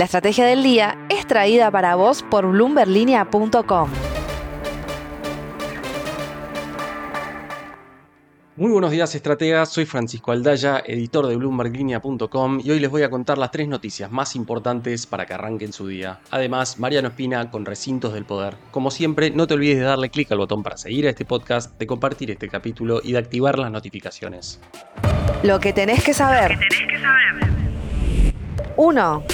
La estrategia del día es traída para vos por bloomberlinia.com. Muy buenos días, estrategas. Soy Francisco Aldaya, editor de BloombergLinea.com y hoy les voy a contar las tres noticias más importantes para que arranquen su día. Además, Mariano Espina con Recintos del Poder. Como siempre, no te olvides de darle clic al botón para seguir a este podcast, de compartir este capítulo y de activar las notificaciones. Lo que tenés que saber. 1.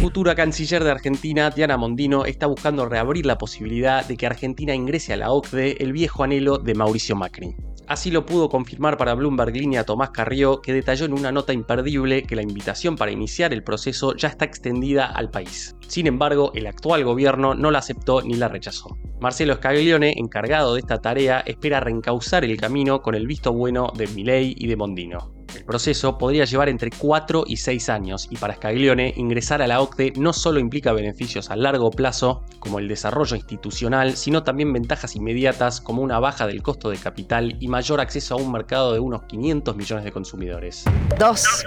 Futura canciller de Argentina, Diana Mondino, está buscando reabrir la posibilidad de que Argentina ingrese a la OCDE el viejo anhelo de Mauricio Macri. Así lo pudo confirmar para Bloomberg Línea Tomás Carrió, que detalló en una nota imperdible que la invitación para iniciar el proceso ya está extendida al país. Sin embargo, el actual gobierno no la aceptó ni la rechazó. Marcelo Scaglione, encargado de esta tarea, espera reencauzar el camino con el visto bueno de Milei y de Mondino. El proceso podría llevar entre 4 y 6 años y para Scaglione ingresar a la OCDE no solo implica beneficios a largo plazo, como el desarrollo institucional, sino también ventajas inmediatas como una baja del costo de capital y mayor acceso a un mercado de unos 500 millones de consumidores. 2.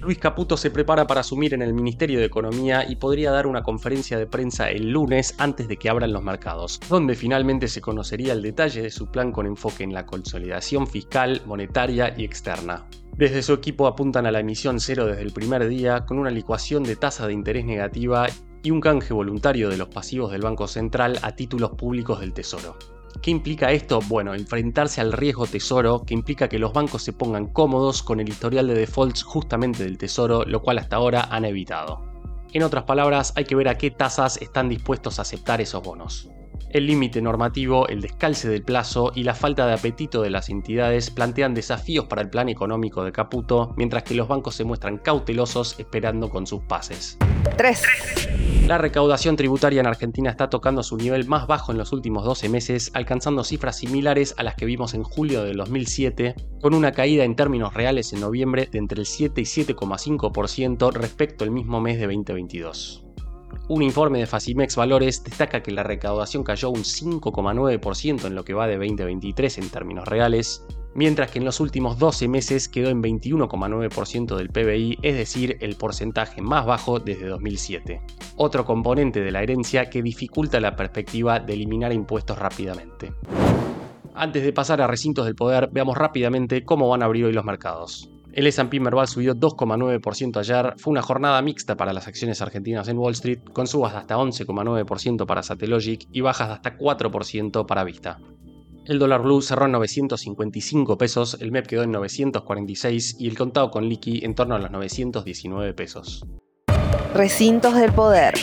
Luis Caputo se prepara para asumir en el Ministerio de Economía y podría dar una conferencia de prensa el lunes antes de que abran los mercados, donde finalmente se conocería el detalle de su plan con enfoque en la consolidación fiscal, monetaria y externa. Desde su equipo apuntan a la emisión cero desde el primer día, con una licuación de tasa de interés negativa y un canje voluntario de los pasivos del Banco Central a títulos públicos del Tesoro. ¿Qué implica esto? Bueno, enfrentarse al riesgo tesoro, que implica que los bancos se pongan cómodos con el historial de defaults justamente del tesoro, lo cual hasta ahora han evitado. En otras palabras, hay que ver a qué tasas están dispuestos a aceptar esos bonos. El límite normativo, el descalce del plazo y la falta de apetito de las entidades plantean desafíos para el plan económico de Caputo, mientras que los bancos se muestran cautelosos esperando con sus pases. 3. La recaudación tributaria en Argentina está tocando su nivel más bajo en los últimos 12 meses, alcanzando cifras similares a las que vimos en julio de 2007, con una caída en términos reales en noviembre de entre el 7 y 7,5% respecto al mismo mes de 2022. Un informe de Facimex Valores destaca que la recaudación cayó un 5,9% en lo que va de 2023 en términos reales, mientras que en los últimos 12 meses quedó en 21,9% del PBI, es decir, el porcentaje más bajo desde 2007. Otro componente de la herencia que dificulta la perspectiva de eliminar impuestos rápidamente. Antes de pasar a recintos del poder, veamos rápidamente cómo van a abrir hoy los mercados. El S&P Merval subió 2,9% ayer. Fue una jornada mixta para las acciones argentinas en Wall Street, con subas de hasta 11,9% para Satellogic y bajas de hasta 4% para Vista. El dólar blue cerró en 955 pesos, el MEP quedó en 946 y el contado con liqui en torno a los 919 pesos. Recintos del poder.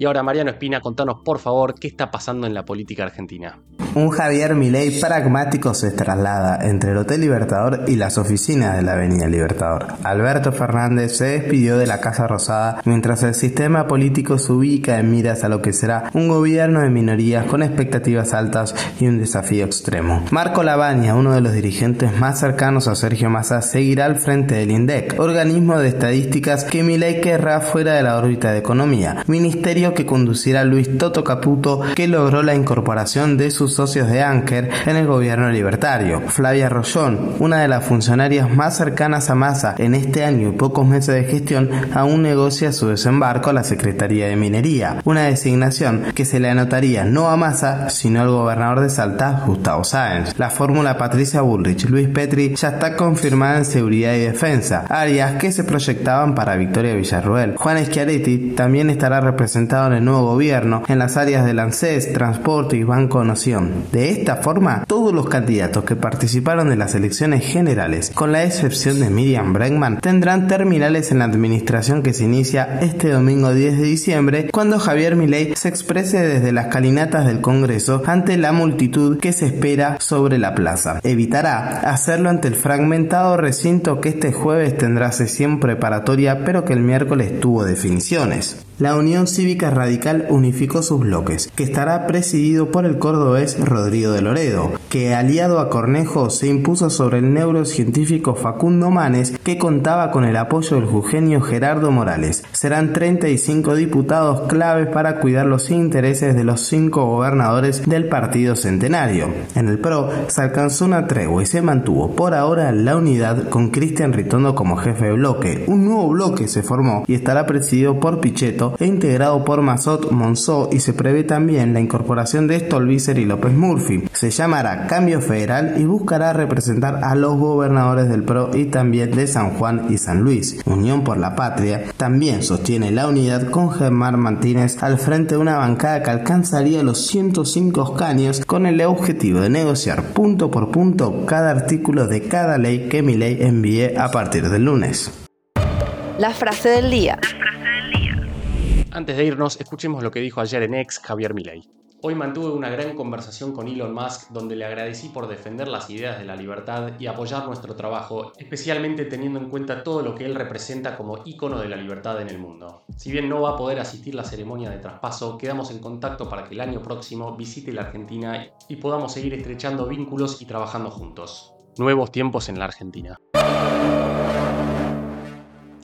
Y ahora Mariano Espina, contanos por favor qué está pasando en la política argentina. Un Javier Milei pragmático se traslada entre el Hotel Libertador y las oficinas de la Avenida Libertador. Alberto Fernández se despidió de la Casa Rosada mientras el sistema político se ubica en miras a lo que será un gobierno de minorías con expectativas altas y un desafío extremo. Marco Labaña, uno de los dirigentes más cercanos a Sergio Massa, seguirá al frente del INDEC, organismo de estadísticas que Milei querrá fuera de la órbita de economía, ministerio que conducirá Luis Toto Caputo, que logró la incorporación de sus socios de Anker en el gobierno libertario. Flavia Rollón, una de las funcionarias más cercanas a Massa en este año y pocos meses de gestión, aún negocia su desembarco a la Secretaría de Minería, una designación que se le anotaría no a Massa, sino al gobernador de Salta, Gustavo Sáenz. La fórmula Patricia Bullrich, Luis Petri ya está confirmada en seguridad y defensa, áreas que se proyectaban para Victoria Villarruel. Juan Schiaretti también estará representado en el nuevo gobierno en las áreas de ANSES, Transporte y Banco Noción. De esta forma, todos los candidatos que participaron de las elecciones generales, con la excepción de Miriam Bregman, tendrán terminales en la administración que se inicia este domingo 10 de diciembre, cuando Javier Milei se exprese desde las calinatas del Congreso ante la multitud que se espera sobre la plaza. Evitará hacerlo ante el fragmentado recinto que este jueves tendrá sesión preparatoria, pero que el miércoles tuvo definiciones. La Unión Cívica Radical unificó sus bloques, que estará presidido por el cordobés Rodrigo de Loredo, que aliado a Cornejo se impuso sobre el neurocientífico Facundo Manes, que contaba con el apoyo del jugenio Gerardo Morales. Serán 35 diputados claves para cuidar los intereses de los cinco gobernadores del Partido Centenario. En el PRO se alcanzó una tregua y se mantuvo por ahora la unidad con Cristian Ritondo como jefe de bloque. Un nuevo bloque se formó y estará presidido por Pichetto e integrado por Mazot Monzó y se prevé también la incorporación de Stolbizer y López Murphy. Se llamará Cambio Federal y buscará representar a los gobernadores del PRO y también de San Juan y San Luis. Unión por la Patria también sostiene la unidad con Germán Martínez al frente de una bancada que alcanzaría los 105 escaños con el objetivo de negociar punto por punto cada artículo de cada ley que mi ley envíe a partir del lunes. La frase del día. Antes de irnos, escuchemos lo que dijo ayer en ex Javier Milei. Hoy mantuve una gran conversación con Elon Musk donde le agradecí por defender las ideas de la libertad y apoyar nuestro trabajo, especialmente teniendo en cuenta todo lo que él representa como ícono de la libertad en el mundo. Si bien no va a poder asistir la ceremonia de traspaso, quedamos en contacto para que el año próximo visite la Argentina y podamos seguir estrechando vínculos y trabajando juntos. Nuevos tiempos en la Argentina.